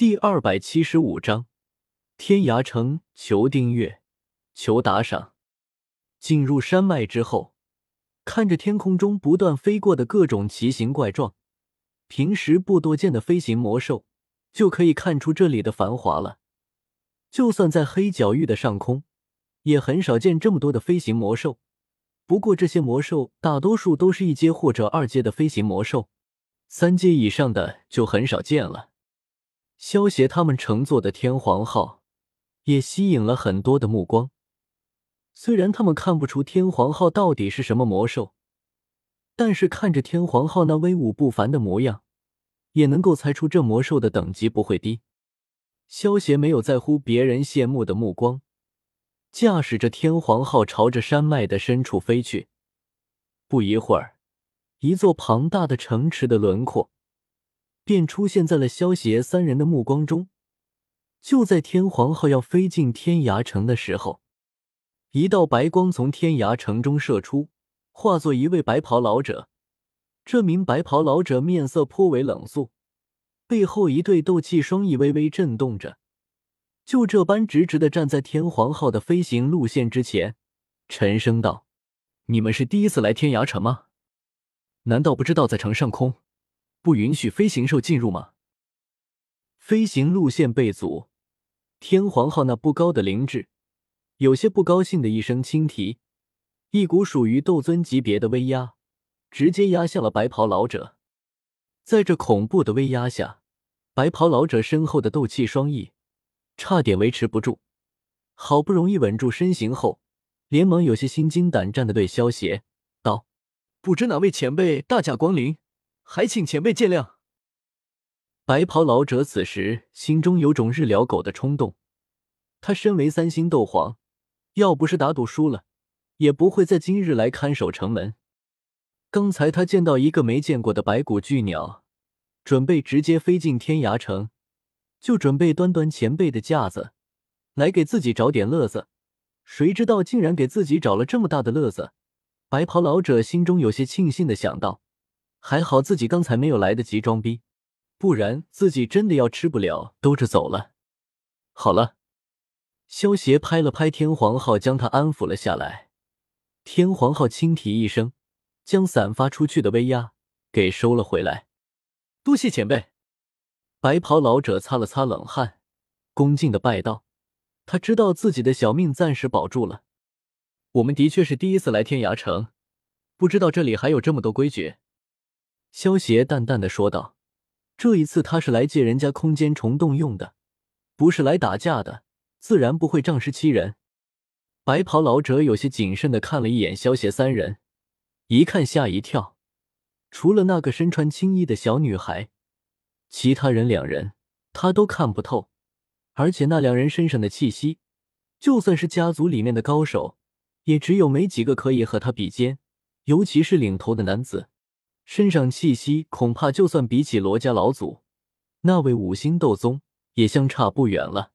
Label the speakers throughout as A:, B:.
A: 第二百七十五章天涯城，求订阅，求打赏。进入山脉之后，看着天空中不断飞过的各种奇形怪状、平时不多见的飞行魔兽，就可以看出这里的繁华了。就算在黑角域的上空，也很少见这么多的飞行魔兽。不过这些魔兽大多数都是一阶或者二阶的飞行魔兽，三阶以上的就很少见了。萧协他们乘坐的天皇号也吸引了很多的目光。虽然他们看不出天皇号到底是什么魔兽，但是看着天皇号那威武不凡的模样，也能够猜出这魔兽的等级不会低。萧协没有在乎别人羡慕的目光，驾驶着天皇号朝着山脉的深处飞去。不一会儿，一座庞大的城池的轮廓。便出现在了萧邪三人的目光中。就在天皇号要飞进天涯城的时候，一道白光从天涯城中射出，化作一位白袍老者。这名白袍老者面色颇为冷肃，背后一对斗气双翼微微震动着，就这般直直的站在天皇号的飞行路线之前，沉声道：“你们是第一次来天涯城吗？难道不知道在城上空？”不允许飞行兽进入吗？飞行路线被阻，天皇号那不高的灵智有些不高兴的一声轻啼，一股属于斗尊级别的威压直接压向了白袍老者。在这恐怖的威压下，白袍老者身后的斗气双翼差点维持不住，好不容易稳住身形后，连忙有些心惊胆战的对萧邪道：“不知哪位前辈大驾光临。”还请前辈见谅。白袍老者此时心中有种日了狗的冲动。他身为三星斗皇，要不是打赌输了，也不会在今日来看守城门。刚才他见到一个没见过的白骨巨鸟，准备直接飞进天涯城，就准备端端前辈的架子，来给自己找点乐子。谁知道竟然给自己找了这么大的乐子。白袍老者心中有些庆幸的想到。还好自己刚才没有来得及装逼，不然自己真的要吃不了兜着走了。好了，萧协拍了拍天皇号，将他安抚了下来。天皇号轻啼一声，将散发出去的威压给收了回来。多谢前辈。白袍老者擦了擦冷汗，恭敬的拜道：“他知道自己的小命暂时保住了。我们的确是第一次来天涯城，不知道这里还有这么多规矩。”萧邪淡淡的说道：“这一次他是来借人家空间虫洞用的，不是来打架的，自然不会仗势欺人。”白袍老者有些谨慎的看了一眼萧邪三人，一看吓一跳，除了那个身穿青衣的小女孩，其他人两人他都看不透，而且那两人身上的气息，就算是家族里面的高手，也只有没几个可以和他比肩，尤其是领头的男子。身上气息恐怕就算比起罗家老祖那位五星斗宗，也相差不远了。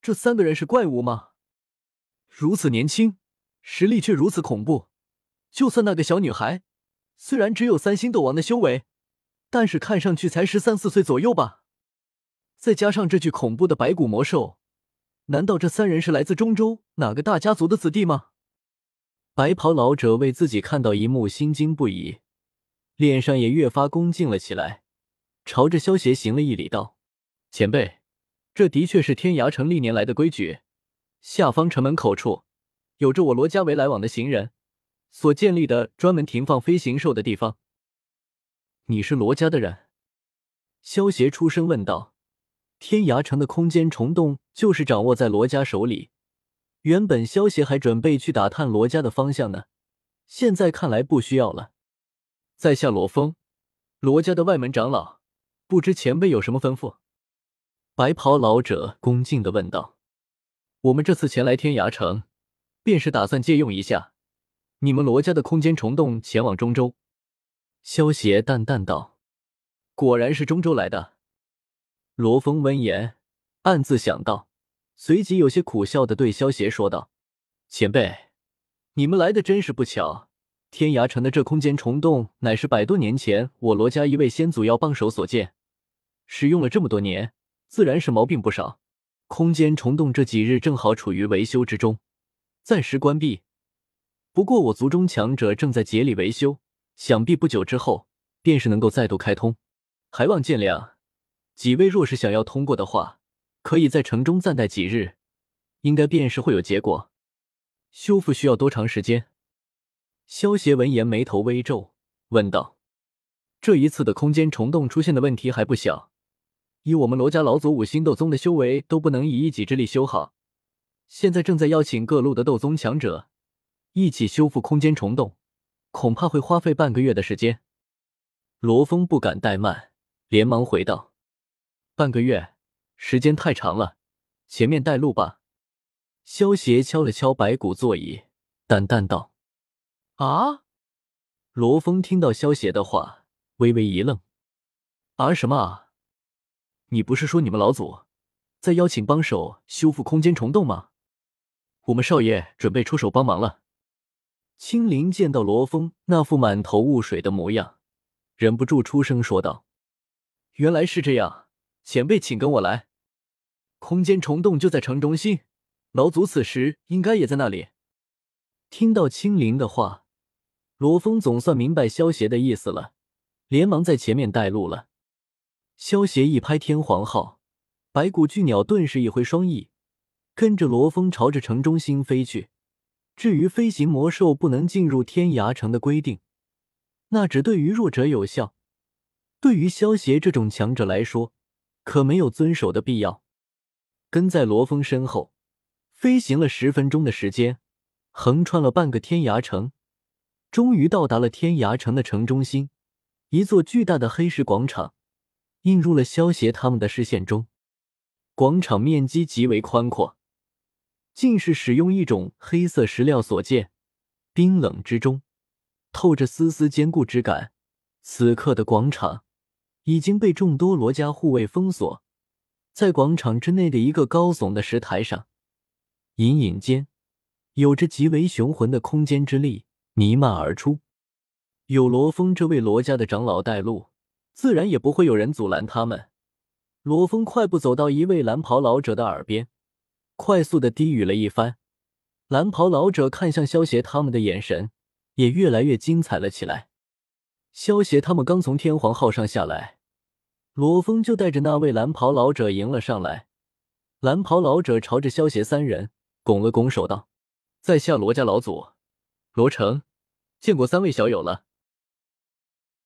A: 这三个人是怪物吗？如此年轻，实力却如此恐怖。就算那个小女孩，虽然只有三星斗王的修为，但是看上去才十三四岁左右吧。再加上这具恐怖的白骨魔兽，难道这三人是来自中州哪个大家族的子弟吗？白袍老者为自己看到一幕心惊不已。脸上也越发恭敬了起来，朝着萧协行了一礼，道：“前辈，这的确是天涯城历年来的规矩。下方城门口处，有着我罗家为来往的行人所建立的专门停放飞行兽的地方。你是罗家的人？”萧协出声问道。天涯城的空间虫洞就是掌握在罗家手里。原本萧协还准备去打探罗家的方向呢，现在看来不需要了。在下罗峰，罗家的外门长老，不知前辈有什么吩咐？白袍老者恭敬的问道。我们这次前来天涯城，便是打算借用一下你们罗家的空间虫洞，前往中州。萧邪淡淡道。果然是中州来的。罗峰闻言，暗自想到，随即有些苦笑的对萧邪说道：“前辈，你们来的真是不巧。”天涯城的这空间虫洞，乃是百多年前我罗家一位先祖要帮手所建，使用了这么多年，自然是毛病不少。空间虫洞这几日正好处于维修之中，暂时关闭。不过我族中强者正在竭力维修，想必不久之后便是能够再度开通，还望见谅。几位若是想要通过的话，可以在城中暂待几日，应该便是会有结果。修复需要多长时间？萧协闻言眉头微皱，问道：“这一次的空间虫洞出现的问题还不小，以我们罗家老祖五星斗宗的修为都不能以一己之力修好，现在正在邀请各路的斗宗强者一起修复空间虫洞，恐怕会花费半个月的时间。”罗峰不敢怠慢，连忙回道：“半个月，时间太长了，前面带路吧。”萧协敲了敲白骨座椅，淡淡道。啊！罗峰听到萧邪的话，微微一愣。啊什么啊？你不是说你们老祖在邀请帮手修复空间虫洞吗？我们少爷准备出手帮忙了。青灵见到罗峰那副满头雾水的模样，忍不住出声说道：“原来是这样，前辈请跟我来。空间虫洞就在城中心，老祖此时应该也在那里。”听到青灵的话。罗峰总算明白萧协的意思了，连忙在前面带路了。萧协一拍天皇号，白骨巨鸟顿时一挥双翼，跟着罗峰朝着城中心飞去。至于飞行魔兽不能进入天涯城的规定，那只对于弱者有效，对于萧协这种强者来说，可没有遵守的必要。跟在罗峰身后，飞行了十分钟的时间，横穿了半个天涯城。终于到达了天涯城的城中心，一座巨大的黑石广场映入了萧协他们的视线中。广场面积极为宽阔，竟是使用一种黑色石料所建，冰冷之中透着丝丝坚固之感。此刻的广场已经被众多罗家护卫封锁，在广场之内的一个高耸的石台上，隐隐间有着极为雄浑的空间之力。弥漫而出，有罗峰这位罗家的长老带路，自然也不会有人阻拦他们。罗峰快步走到一位蓝袍老者的耳边，快速的低语了一番。蓝袍老者看向萧协他们的眼神也越来越精彩了起来。萧协他们刚从天皇号上下来，罗峰就带着那位蓝袍老者迎了上来。蓝袍老者朝着萧协三人拱了拱手道：“在下罗家老祖。”罗成，见过三位小友了。